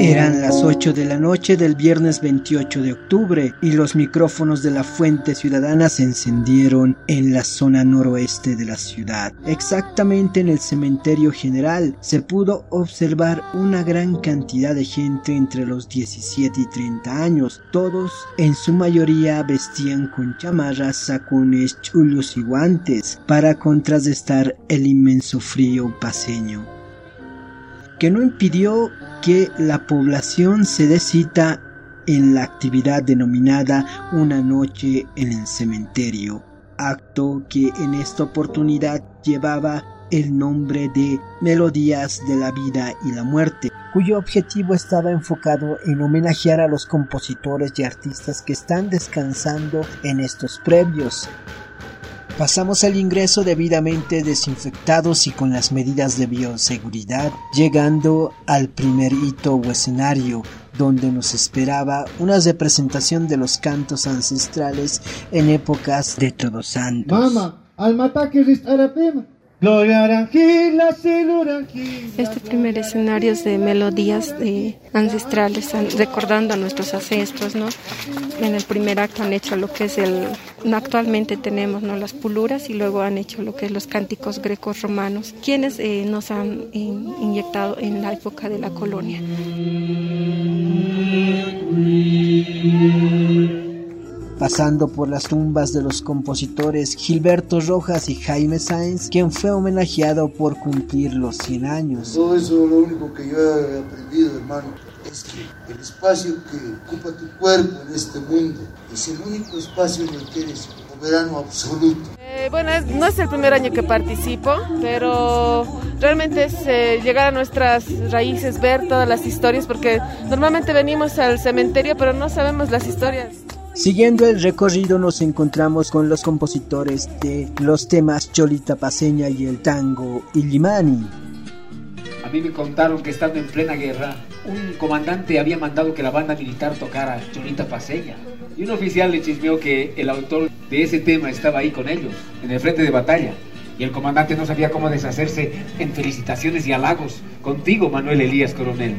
Eran las 8 de la noche del viernes 28 de octubre y los micrófonos de la Fuente Ciudadana se encendieron en la zona noroeste de la ciudad. Exactamente en el cementerio general se pudo observar una gran cantidad de gente entre los 17 y 30 años. Todos en su mayoría vestían con chamarras, sacones, chulos y guantes para contrarrestar el inmenso frío paseño que no impidió que la población se dé en la actividad denominada Una noche en el cementerio, acto que en esta oportunidad llevaba el nombre de Melodías de la Vida y la Muerte, cuyo objetivo estaba enfocado en homenajear a los compositores y artistas que están descansando en estos previos, Pasamos al ingreso debidamente desinfectados y con las medidas de bioseguridad, llegando al primer hito o escenario, donde nos esperaba una representación de los cantos ancestrales en épocas de Todos Santos. Mama, al este primer escenario es de melodías ancestrales, recordando a nuestros ancestros, ¿no? En el primer acto han hecho lo que es el, actualmente tenemos, ¿no? Las puluras y luego han hecho lo que es los cánticos grecos romanos, quienes eh, nos han inyectado en la época de la colonia pasando por las tumbas de los compositores Gilberto Rojas y Jaime Sáenz, quien fue homenajeado por cumplir los 100 años. Todo eso lo único que yo he aprendido, hermano, es que el espacio que ocupa tu cuerpo en este mundo es el único espacio en el que eres soberano absoluto. Eh, bueno, no es el primer año que participo, pero realmente es eh, llegar a nuestras raíces, ver todas las historias, porque normalmente venimos al cementerio, pero no sabemos las historias. Siguiendo el recorrido nos encontramos con los compositores de los temas Cholita Paseña y el tango Illimani. A mí me contaron que estando en plena guerra, un comandante había mandado que la banda militar tocara Cholita Paseña. Y un oficial le chismeó que el autor de ese tema estaba ahí con ellos, en el frente de batalla. Y el comandante no sabía cómo deshacerse en felicitaciones y halagos contigo, Manuel Elías Coronel.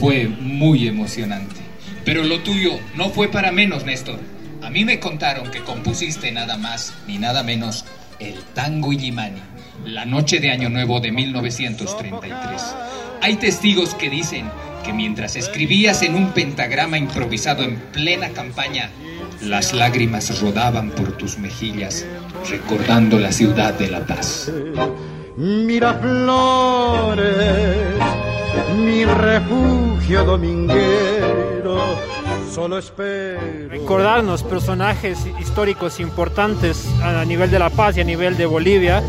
Fue muy emocionante. Pero lo tuyo no fue para menos, Néstor. A mí me contaron que compusiste nada más ni nada menos el Tango Illimani, la noche de Año Nuevo de 1933. Hay testigos que dicen que mientras escribías en un pentagrama improvisado en plena campaña, las lágrimas rodaban por tus mejillas, recordando la ciudad de La Paz. flores, mi refugio dominguero Solo Recordarnos personajes históricos importantes a nivel de La Paz y a nivel de Bolivia,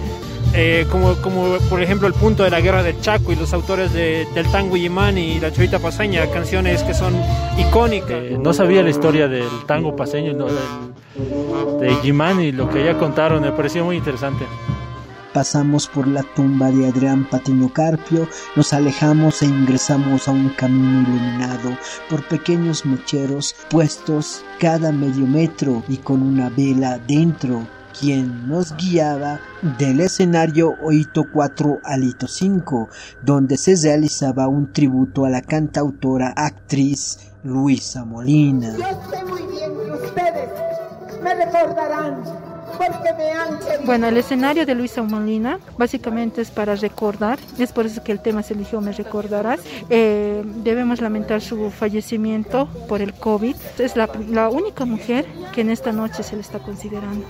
eh, como, como por ejemplo el punto de la guerra del Chaco y los autores de, del tango Yimani y la Cholita Paseña, canciones que son icónicas. Eh, no sabía la historia del tango paseño, de Yimani, lo que ya contaron, me pareció muy interesante pasamos por la tumba de Adrián Patiño Carpio, nos alejamos e ingresamos a un camino iluminado por pequeños mecheros puestos cada medio metro y con una vela dentro quien nos guiaba del escenario Oito 4 al Hito 5, donde se realizaba un tributo a la cantautora actriz Luisa Molina. Yo muy bien ustedes me recordarán bueno, el escenario de Luisa Molina básicamente es para recordar, es por eso que el tema se eligió Me Recordarás. Eh, debemos lamentar su fallecimiento por el COVID. Es la, única mujer que en esta noche se le está considerando.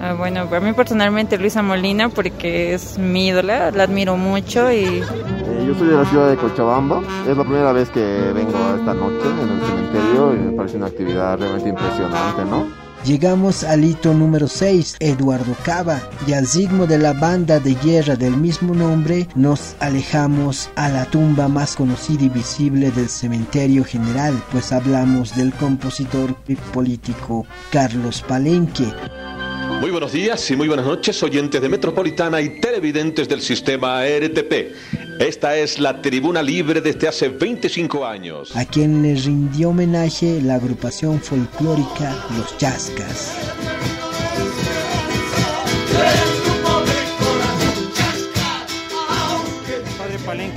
Ah, bueno, para mí personalmente Luisa Molina porque es mi ídola, la admiro mucho y... Yo soy de la ciudad de Cochabamba, es la primera vez que vengo esta noche en el cementerio y me parece una actividad realmente impresionante, ¿no? Llegamos al hito número 6, Eduardo Cava, y al signo de la banda de guerra del mismo nombre nos alejamos a la tumba más conocida y visible del cementerio general, pues hablamos del compositor y político Carlos Palenque. Muy buenos días y muy buenas noches, oyentes de Metropolitana y televidentes del sistema RTP. Esta es la tribuna libre desde hace 25 años. A quien le rindió homenaje la agrupación folclórica Los Chascas.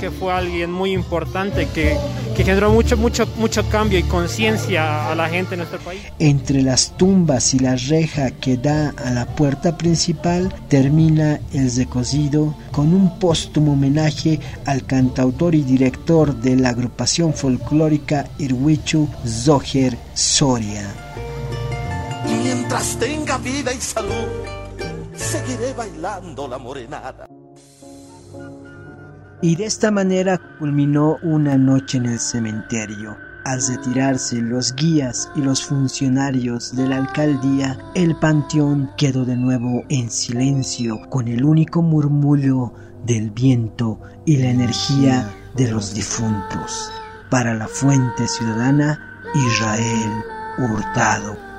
que fue alguien muy importante que, que generó mucho, mucho, mucho cambio y conciencia a la gente en nuestro país. Entre las tumbas y la reja que da a la puerta principal termina el recocido con un póstumo homenaje al cantautor y director de la agrupación folclórica Irwichu Zoher Soria. Mientras tenga vida y salud, seguiré bailando la morenada. Y de esta manera culminó una noche en el cementerio. Al retirarse los guías y los funcionarios de la alcaldía, el panteón quedó de nuevo en silencio con el único murmullo del viento y la energía de los difuntos. Para la fuente ciudadana, Israel Hurtado.